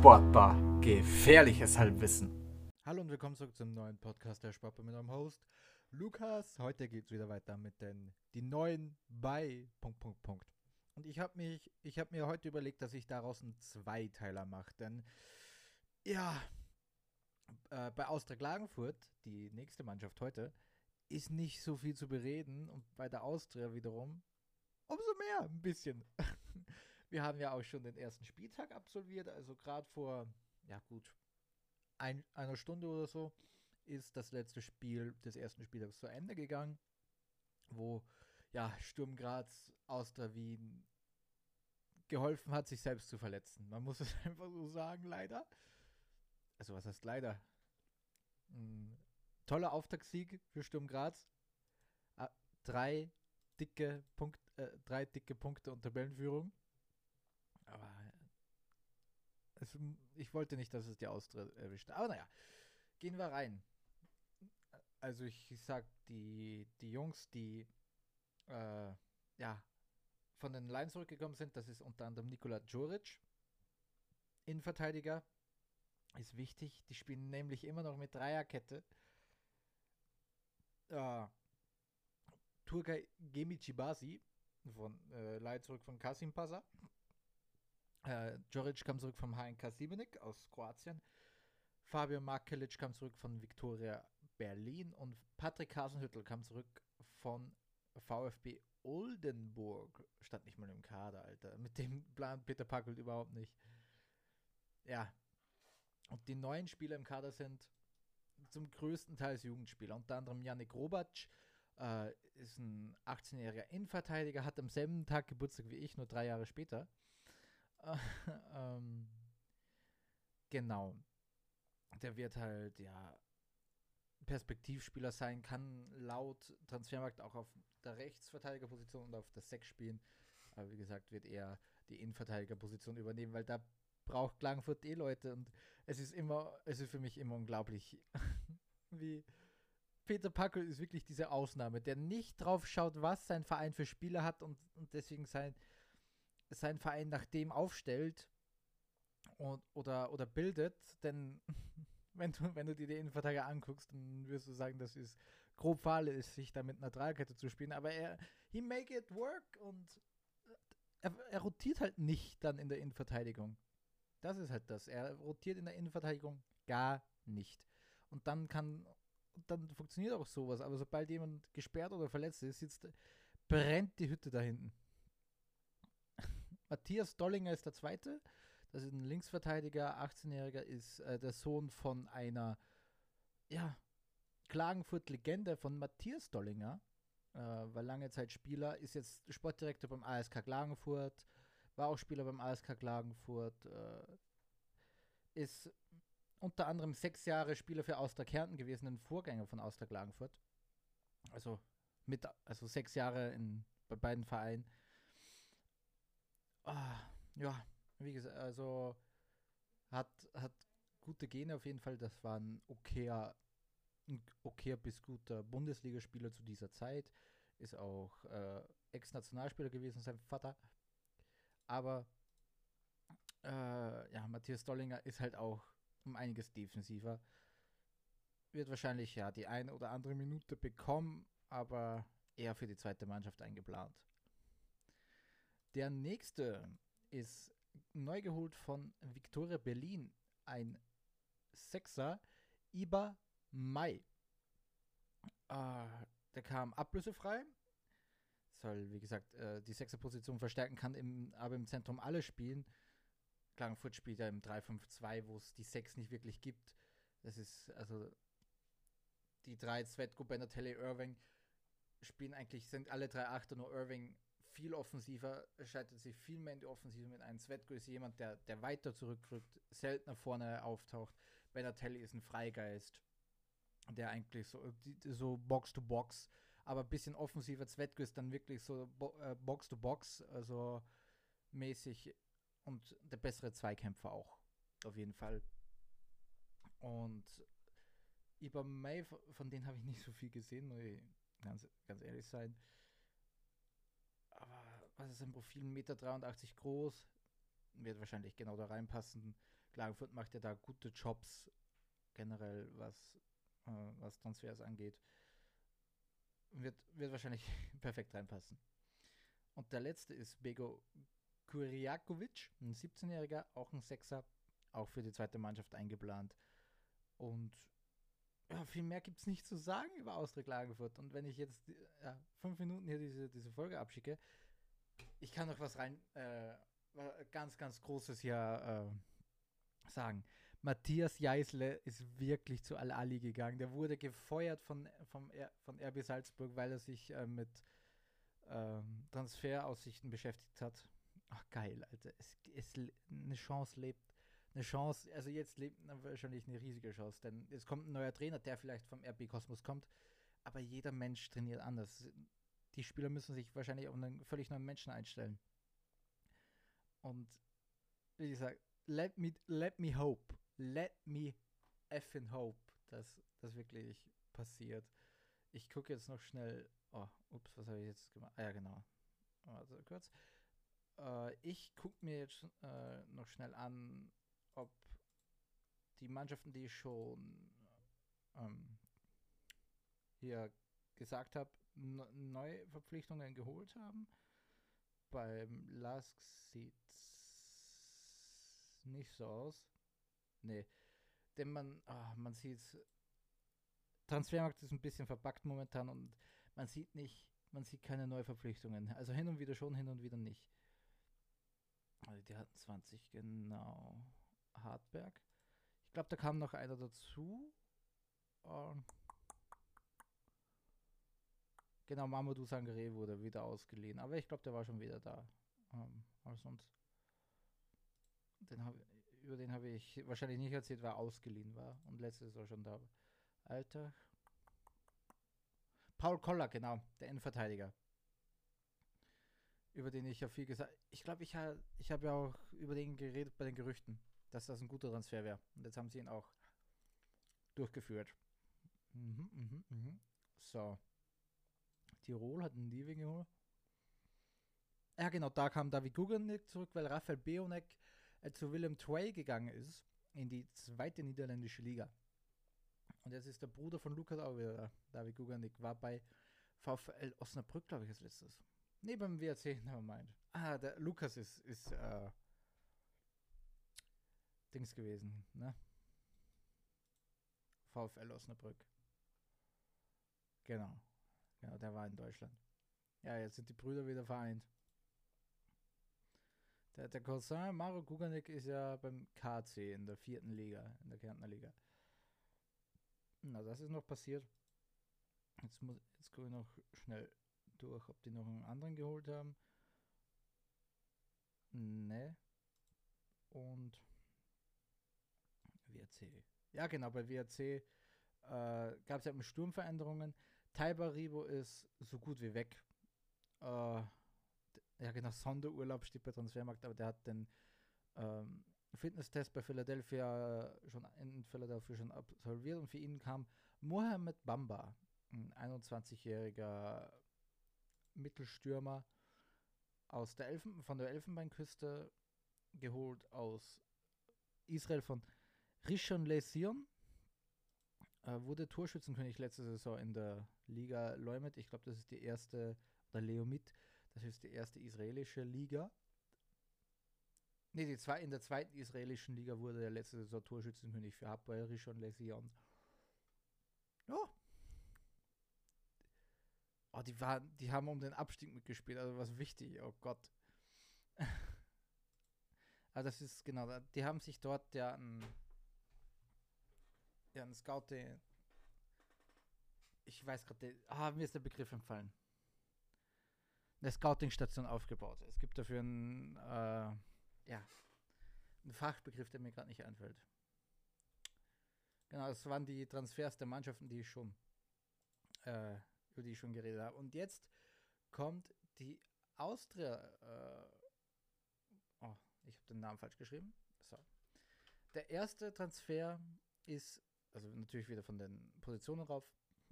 Sportbar. Gefährliches Halbwissen. Hallo und willkommen zurück zum neuen Podcast der Sportbar mit eurem Host Lukas. Heute geht es wieder weiter mit den die neuen bei Punkt Punkt Punkt. Und ich habe mich, ich habe mir heute überlegt, dass ich daraus einen Zweiteiler mache, denn ja, äh, bei Austria Klagenfurt, die nächste Mannschaft heute, ist nicht so viel zu bereden und bei der Austria wiederum umso mehr ein bisschen. Wir haben ja auch schon den ersten Spieltag absolviert, also gerade vor, ja gut, ein, einer Stunde oder so ist das letzte Spiel des ersten Spieltags zu Ende gegangen, wo ja Sturm Graz Austria Wien geholfen hat, sich selbst zu verletzen. Man muss es einfach so sagen, leider. Also was heißt leider? Ein toller Auftaktsieg für Sturm Graz. Ah, drei dicke, Punkt, äh, drei dicke Punkte und Tabellenführung. Aber es, ich wollte nicht, dass es die Austria erwischt. Aber naja, gehen wir rein. Also ich, sag, die, die Jungs, die äh, ja, von den Lions zurückgekommen sind, das ist unter anderem Nikola Djuric, Innenverteidiger, ist wichtig. Die spielen nämlich immer noch mit Dreierkette. Äh, Turgay Gemichibasi von äh, Leih zurück von Kasim Pasa. Äh, Joric kam zurück vom HNK Siebenik aus Kroatien. Fabio Markelic kam zurück von Viktoria Berlin und Patrick Hasenhüttel kam zurück von VfB Oldenburg. Stand nicht mal im Kader, Alter. Mit dem Plan Peter Packelt überhaupt nicht. Ja. Und die neuen Spieler im Kader sind zum größten Teil Jugendspieler. Unter anderem Janik Robac, äh, ist ein 18-jähriger Innenverteidiger, hat am selben Tag Geburtstag wie ich, nur drei Jahre später. ähm, genau. Der wird halt, ja, Perspektivspieler sein, kann laut Transfermarkt auch auf der Rechtsverteidigerposition und auf der Sechs spielen. Aber wie gesagt, wird er die Innenverteidigerposition übernehmen, weil da braucht Klagenfurt eh Leute und es ist immer, es ist für mich immer unglaublich, wie Peter Packel ist wirklich diese Ausnahme, der nicht drauf schaut, was sein Verein für Spieler hat und, und deswegen sein, sein Verein nach dem aufstellt und, oder, oder bildet, denn wenn du, wenn du dir den Innenverteidiger anguckst, dann wirst du sagen, das ist grob fahrlässig, sich da mit einer Dreierkette zu spielen, aber er, he make it work und er, er rotiert halt nicht dann in der Innenverteidigung. Das ist halt das. Er rotiert in der Innenverteidigung gar nicht. Und dann kann, dann funktioniert auch sowas. Aber sobald jemand gesperrt oder verletzt ist, sitzt, brennt die Hütte da hinten. Matthias Dollinger ist der Zweite. Das ist ein Linksverteidiger, 18-Jähriger, ist äh, der Sohn von einer, ja, Klagenfurt-Legende von Matthias Dollinger. Äh, war lange Zeit Spieler, ist jetzt Sportdirektor beim ASK Klagenfurt, war auch Spieler beim ASK Klagenfurt, äh, ist unter anderem sechs Jahre Spieler für Austria Kärnten gewesen, ein Vorgänger von Austria Klagenfurt. Also mit, also sechs Jahre in, bei beiden Vereinen. Ah, ja, wie gesagt, also hat, hat gute Gene auf jeden Fall. Das war ein okayer, ein okayer bis guter Bundesligaspieler zu dieser Zeit. Ist auch äh, Ex-Nationalspieler gewesen, sein Vater. Aber äh, ja, Matthias Dollinger ist halt auch um einiges defensiver. Wird wahrscheinlich ja die eine oder andere Minute bekommen, aber eher für die zweite Mannschaft eingeplant. Der nächste ist neu geholt von Victoria Berlin, ein Sechser, Iba Mai. Äh, der kam ablösefrei, soll, wie gesagt, äh, die Sechserposition verstärken, kann im, aber im Zentrum alle spielen. Klagenfurt spielt ja im 3-5-2, wo es die Sechs nicht wirklich gibt. Das ist, also, die drei, Svetko, Benatelli, Irving, spielen eigentlich, sind alle drei Achter, nur Irving viel offensiver, schaltet sich viel mehr in die Offensive mit ein. Svetko ist jemand, der, der weiter zurückrückt, seltener vorne auftaucht. Benatelli ist ein Freigeist, der eigentlich so, so Box to Box, aber ein bisschen offensiver. Svetko ist dann wirklich so Box to Box, also mäßig und der bessere Zweikämpfer auch, auf jeden Fall. Und über May, von denen habe ich nicht so viel gesehen, muss ich ganz, ganz ehrlich sein was ist sein Profil? 1,83 Meter groß, wird wahrscheinlich genau da reinpassen. Klagenfurt macht ja da gute Jobs generell, was, äh, was Transfers angeht. Wird, wird wahrscheinlich perfekt reinpassen. Und der letzte ist Bego Kuriakovic, ein 17-Jähriger, auch ein Sechser, auch für die zweite Mannschaft eingeplant. Und ja, viel mehr gibt es nicht zu sagen über Austria Klagenfurt. Und wenn ich jetzt ja, fünf Minuten hier diese, diese Folge abschicke, ich kann noch was rein, äh, ganz, ganz Großes hier äh, sagen. Matthias Jeißle ist wirklich zu Al-Ali gegangen. Der wurde gefeuert von, vom von RB Salzburg, weil er sich äh, mit ähm, Transferaussichten beschäftigt hat. Ach geil, Alter. Es, es, eine Chance lebt. Eine Chance, also jetzt lebt wahrscheinlich eine riesige Chance, denn es kommt ein neuer Trainer, der vielleicht vom RB Kosmos kommt, aber jeder Mensch trainiert anders. Die Spieler müssen sich wahrscheinlich auf einen völlig neuen Menschen einstellen. Und wie gesagt, let me, let me hope let me effing hope, dass das wirklich passiert. Ich gucke jetzt noch schnell. Oh, ups, was habe ich jetzt gemacht? Ah ja, genau. Also kurz. Äh, ich gucke mir jetzt äh, noch schnell an, ob die Mannschaften, die ich schon ähm, hier gesagt habe, neue Verpflichtungen geholt haben. Beim Lask sieht nicht so aus. Nee. Denn man, oh, man sieht, Transfermarkt ist ein bisschen verpackt momentan und man sieht nicht, man sieht keine Neuverpflichtungen. Also hin und wieder schon, hin und wieder nicht. Also die hatten 20, genau. Hartberg. Ich glaube, da kam noch einer dazu. Ähm genau, Mamadou Sangare wurde wieder ausgeliehen. Aber ich glaube, der war schon wieder da. Ähm, aber sonst. Den habe über den habe ich wahrscheinlich nicht erzählt, weil er ausgeliehen war und letztes Jahr schon da. Alter. Paul Koller, genau, der Innenverteidiger. Über den ich ja viel gesagt Ich glaube, ich, ha, ich habe ja auch über den geredet bei den Gerüchten, dass das ein guter Transfer wäre. Und jetzt haben sie ihn auch durchgeführt. Mhm, mhm, mhm. So. Tirol hat einen Liebing geholt. Ja, genau, da kam David Guganik zurück, weil Raphael Beonek äh, zu Willem Tway gegangen ist, in die zweite niederländische Liga. Und jetzt ist der Bruder von Lukas auch wieder da. David Guganik war bei VfL Osnabrück, glaube ich, als letztes. Nee, beim WRC, nevermind. Ah, der Lukas ist, ist äh, Dings gewesen, ne? VfL Osnabrück. Genau. Genau, der war in Deutschland. Ja, jetzt sind die Brüder wieder vereint. Der, der Cousin Mario Guganik ist ja beim KC in der vierten Liga, in der Kärntner Liga. Na, das ist noch passiert. Jetzt, muss, jetzt gucke ich noch schnell durch, ob die noch einen anderen geholt haben. Ne. Und WRC. Ja, genau, bei WRC äh, gab es ja Sturmveränderungen. Taiba Ribo ist so gut wie weg. Äh, ja genau, Sonderurlaub steht bei Transfermarkt, aber der hat den ähm, Fitnesstest bei Philadelphia äh, schon in Philadelphia schon absolviert und für ihn kam Mohamed Bamba, ein 21-jähriger Mittelstürmer aus der Elfen, von der Elfenbeinküste geholt aus Israel von Rishon LeZion. Äh, wurde Torschützenkönig letzte Saison in der Liga Leumet. Ich glaube, das ist die erste, oder Leomit, das ist die erste israelische Liga. Ne, zwei, in der zweiten israelischen Liga wurde der letzte Saison Torschützenkönig für Hapoel Rishon Lezion. Ja. Oh, die, waren, die haben um den Abstieg mitgespielt, also was wichtig, oh Gott. also das ist genau, die haben sich dort ja ein, ein Scouting, ich weiß gerade, ah, mir der Begriff entfallen eine Scouting-Station aufgebaut. Es gibt dafür einen, äh, ja, einen Fachbegriff, der mir gerade nicht einfällt. Genau, das waren die Transfers der Mannschaften, die ich schon, äh, über die ich schon geredet habe. Und jetzt kommt die Austria. Äh, oh, ich habe den Namen falsch geschrieben. So. Der erste Transfer ist, also natürlich wieder von den Positionen rauf,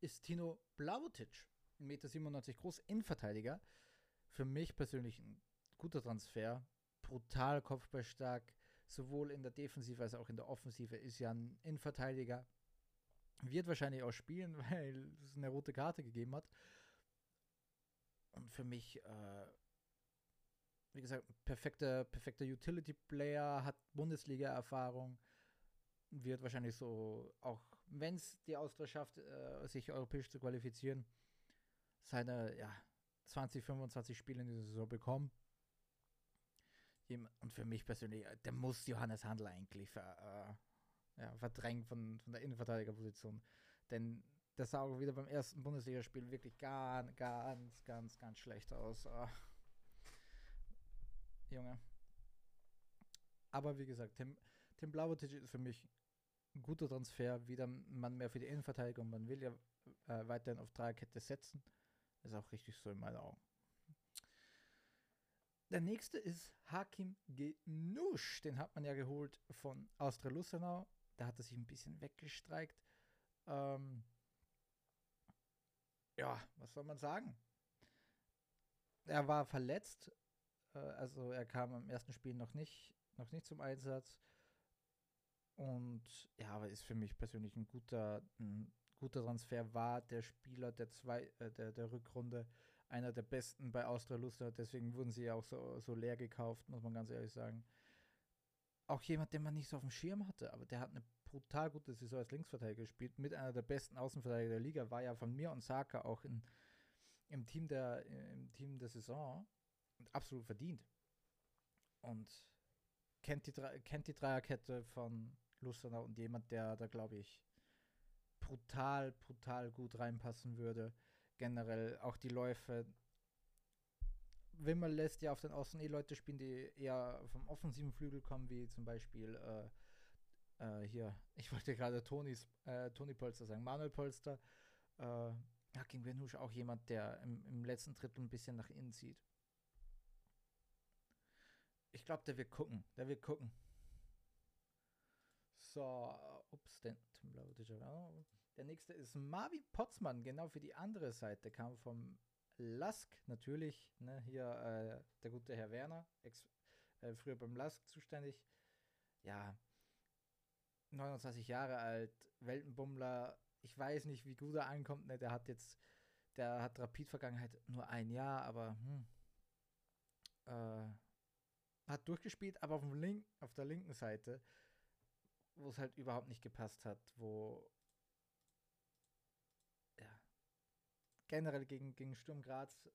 ist Tino Blavotic. 1,97 Meter groß, Innenverteidiger für mich persönlich ein guter Transfer. Brutal kopfballstark, sowohl in der Defensive als auch in der Offensive, ist ja ein Innenverteidiger. Wird wahrscheinlich auch spielen, weil es eine rote Karte gegeben hat. Und für mich, äh, wie gesagt, perfekter, perfekter Utility-Player, hat Bundesliga-Erfahrung, wird wahrscheinlich so, auch wenn es die Austria schafft, äh, sich europäisch zu qualifizieren, seine ja, 20, 25 Spiele in dieser Saison bekommen. Und für mich persönlich, äh, der muss Johannes Handel eigentlich ver, äh, ja, verdrängen von, von der Innenverteidigerposition. Denn das sah auch wieder beim ersten Bundesligaspiel wirklich ganz, ganz, ganz, ganz schlecht aus. Oh. Junge. Aber wie gesagt, Tim, Tim Blauertisch ist für mich guter Transfer. Wieder man mehr für die Innenverteidigung. Man will ja äh, weiterhin auf Dreierkette setzen. Ist auch richtig so in meinen Augen. Der nächste ist Hakim Genusch. Den hat man ja geholt von Austria Lustenau. Da hat er sich ein bisschen weggestreikt. Ähm ja, was soll man sagen? Er war verletzt. Äh, also er kam im ersten Spiel noch nicht, noch nicht zum Einsatz. Und ja, aber ist für mich persönlich ein guter, ein guter Transfer war der Spieler der, zwei, äh, der, der Rückrunde einer der besten bei Austria Luster. Deswegen wurden sie ja auch so, so leer gekauft, muss man ganz ehrlich sagen. Auch jemand, den man nicht so auf dem Schirm hatte, aber der hat eine brutal gute Saison als Linksverteidiger gespielt, mit einer der besten Außenverteidiger der Liga, war ja von mir und Saka auch in, im, Team der, im Team der Saison und absolut verdient. Und kennt die, kennt die Dreierkette von Lustenau und jemand, der da, glaube ich, brutal, brutal gut reinpassen würde. Generell auch die Läufe. Wimmer lässt ja auf den Außen eh Leute spielen, die eher vom offensiven Flügel kommen, wie zum Beispiel äh, äh, hier, ich wollte gerade äh, Toni Polster sagen, Manuel Polster. Äh, Hakim Benusch auch jemand, der im, im letzten Drittel ein bisschen nach innen zieht. Ich glaube, der wird gucken. Der wird gucken. So, ups, den, der nächste ist Marvin Potzmann, genau für die andere Seite, kam vom Lask natürlich, ne, hier äh, der gute Herr Werner, ex, äh, früher beim Lask zuständig. Ja, 29 Jahre alt, Weltenbummler. Ich weiß nicht, wie gut er ankommt. Ne? Der hat jetzt, der hat Rapid-Vergangenheit nur ein Jahr, aber hm, äh, hat durchgespielt, aber auf, dem Link, auf der linken Seite wo es halt überhaupt nicht gepasst hat, wo ja generell gegen, gegen Sturm Graz,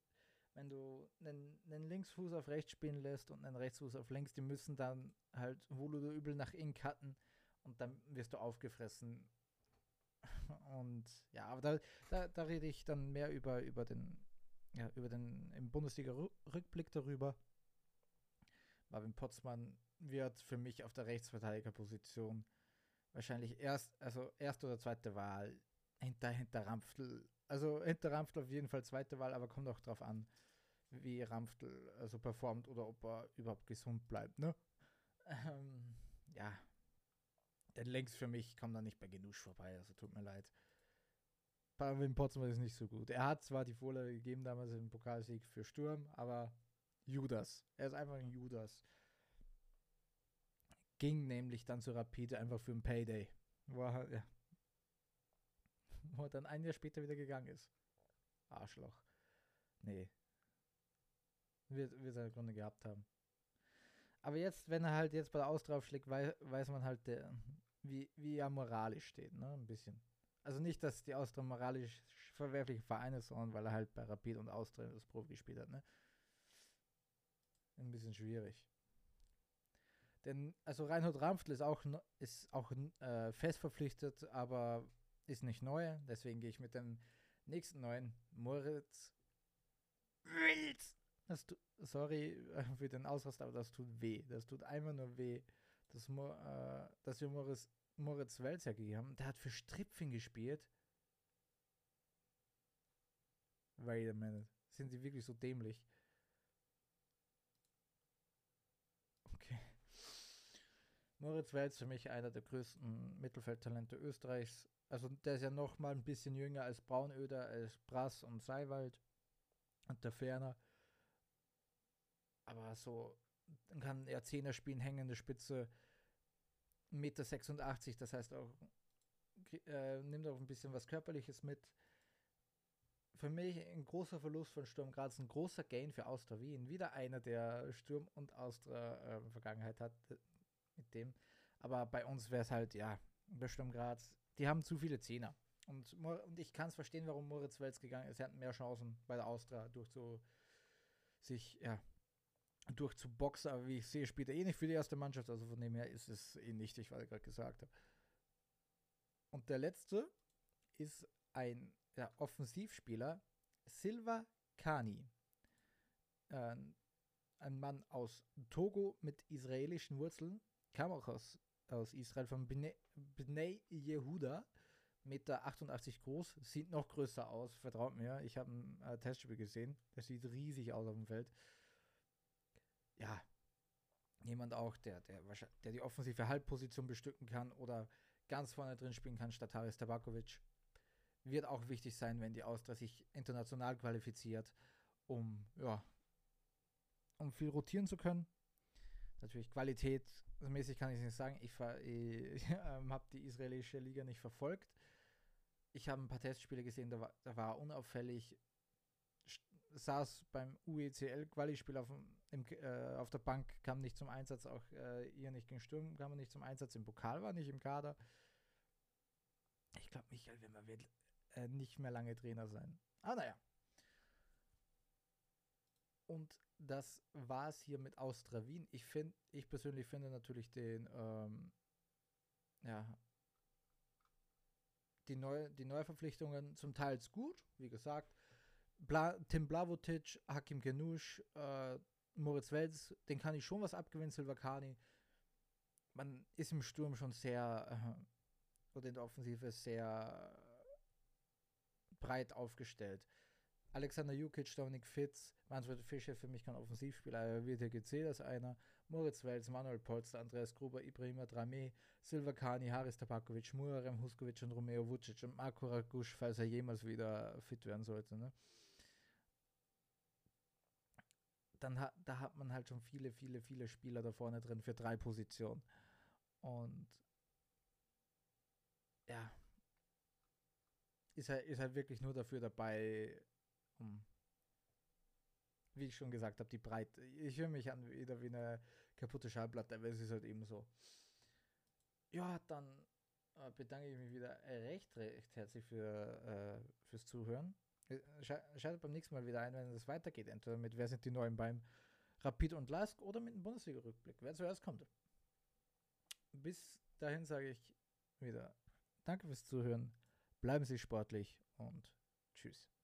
wenn du einen, einen Linksfuß auf rechts spielen lässt und einen Rechtsfuß auf links, die müssen dann halt wohl oder übel nach innen cutten und dann wirst du aufgefressen. Und ja, aber da, da, da rede ich dann mehr über, über den, ja, über den im Bundesliga-Rückblick darüber. Marvin Potzmann wird für mich auf der Rechtsverteidigerposition wahrscheinlich erst, also erste oder zweite Wahl hinter, hinter Ramftl. Also hinter Ramftl auf jeden Fall zweite Wahl, aber kommt auch drauf an, wie Ramftl also performt oder ob er überhaupt gesund bleibt, ne? Ähm, ja. Denn längst für mich kommt er nicht bei Genusch vorbei, also tut mir leid. Pavel Potsdam ist nicht so gut. Er hat zwar die Vorlage gegeben damals im Pokalsieg für Sturm, aber Judas. Er ist einfach ein Judas ging nämlich dann zu Rapide einfach für ein Payday. Wo er, ja, wo er dann ein Jahr später wieder gegangen ist. Arschloch. Nee. Wir, wir seine Gründe gehabt haben. Aber jetzt, wenn er halt jetzt bei der Austria aufschlägt, weiß, weiß man halt, der, wie, wie er moralisch steht, ne? Ein bisschen. Also nicht, dass die Austria moralisch verwerfliche Vereine sondern weil er halt bei Rapid und Austria das Profi gespielt hat, ne? Ein bisschen schwierig. Denn, also Reinhold Ramftl ist auch, ist auch äh, fest verpflichtet, aber ist nicht neu. Deswegen gehe ich mit dem nächsten neuen Moritz. Das tu, sorry äh, für den Ausrast, aber das tut weh. Das tut einfach nur weh, dass, äh, dass wir Moritz, Moritz Welzer gegeben haben. Der hat für Stripfing gespielt. Wait a minute. Sind sie wirklich so dämlich? Moritz Welz für mich einer der größten Mittelfeldtalente Österreichs. Also der ist ja noch mal ein bisschen jünger als Braunöder, als Brass und Seiwald und der Ferner. Aber so dann kann er Zehner spielen, hängende Spitze, Meter 86, das heißt auch, äh, nimmt auch ein bisschen was Körperliches mit. Für mich ein großer Verlust von Sturm Graz, ein großer Gain für Austria Wien. Wieder einer, der Sturm und Austria äh, Vergangenheit hat mit dem. Aber bei uns wäre es halt, ja, bei Sturm Graz, die haben zu viele Zehner. Und, und ich kann es verstehen, warum Moritz Welz gegangen ist. Er hat mehr Chancen bei der Austria durch so sich, ja, durchzuboxen. Aber wie ich sehe, spielt er eh nicht für die erste Mannschaft. Also von dem her ist es eh nichtig, was ich gerade gesagt habe. Und der letzte ist ein ja, Offensivspieler, Silva Kani. Äh, ein Mann aus Togo mit israelischen Wurzeln, kam auch aus, aus Israel, von Bnei Yehuda. Meter 88 groß, sieht noch größer aus, vertraut mir. Ich habe ein äh, Testspiel gesehen, das sieht riesig aus auf dem Feld. Ja, jemand auch, der, der, der die offensive Halbposition bestücken kann oder ganz vorne drin spielen kann, statt Haris Tabakovic. Wird auch wichtig sein, wenn die Austria sich international qualifiziert, um, ja, um viel rotieren zu können. Natürlich qualitätsmäßig kann ich nicht sagen. Ich, ich äh, habe die israelische Liga nicht verfolgt ich habe ein paar Testspiele gesehen, da war, da war unauffällig, saß beim UECL-Quali-Spiel auf, äh, auf der Bank, kam nicht zum Einsatz, auch äh, ihr nicht gegen Sturm kam nicht zum Einsatz, im Pokal war nicht im Kader. Ich glaube, Michael Wimmer wird äh, nicht mehr lange Trainer sein. Ah, naja. Und das war es hier mit Austria Wien. Ich finde, ich persönlich finde natürlich den ähm, ja, die, Neu die Neuverpflichtungen zum Teil gut, wie gesagt. Bla Tim Blavotic, Hakim Genusch, äh, Moritz Wels, den kann ich schon was abgewinnen, Silvakani. Man ist im Sturm schon sehr, äh, oder in der Offensive sehr breit aufgestellt. Alexander Jukic, Dominik Fitz, Manfred Fischer für mich kein Offensivspieler, er wird hier gezählt als einer. Moritz Wels, Manuel Polster, Andreas Gruber, Ibrahima Drame, Silva Kani, Haris Tabakovic, Murarem Huskovic und Romeo Vucic und Marco Ragusch, falls er jemals wieder fit werden sollte. Ne? Dann hat, da hat man halt schon viele, viele, viele Spieler da vorne drin für drei Positionen. Und ja, ist halt, ist halt wirklich nur dafür dabei, um wie ich schon gesagt habe, die Breite. Ich höre mich an wieder wie eine kaputte Schallplatte, aber es ist halt eben so. Ja, dann äh, bedanke ich mich wieder recht, recht herzlich für, äh, fürs Zuhören. Äh, schaltet beim nächsten Mal wieder ein, wenn es weitergeht. Entweder mit Wer sind die Neuen beim Rapid und Lask oder mit dem Bundesliga-Rückblick. Wer zuerst kommt. Bis dahin sage ich wieder Danke fürs Zuhören. Bleiben Sie sportlich und tschüss.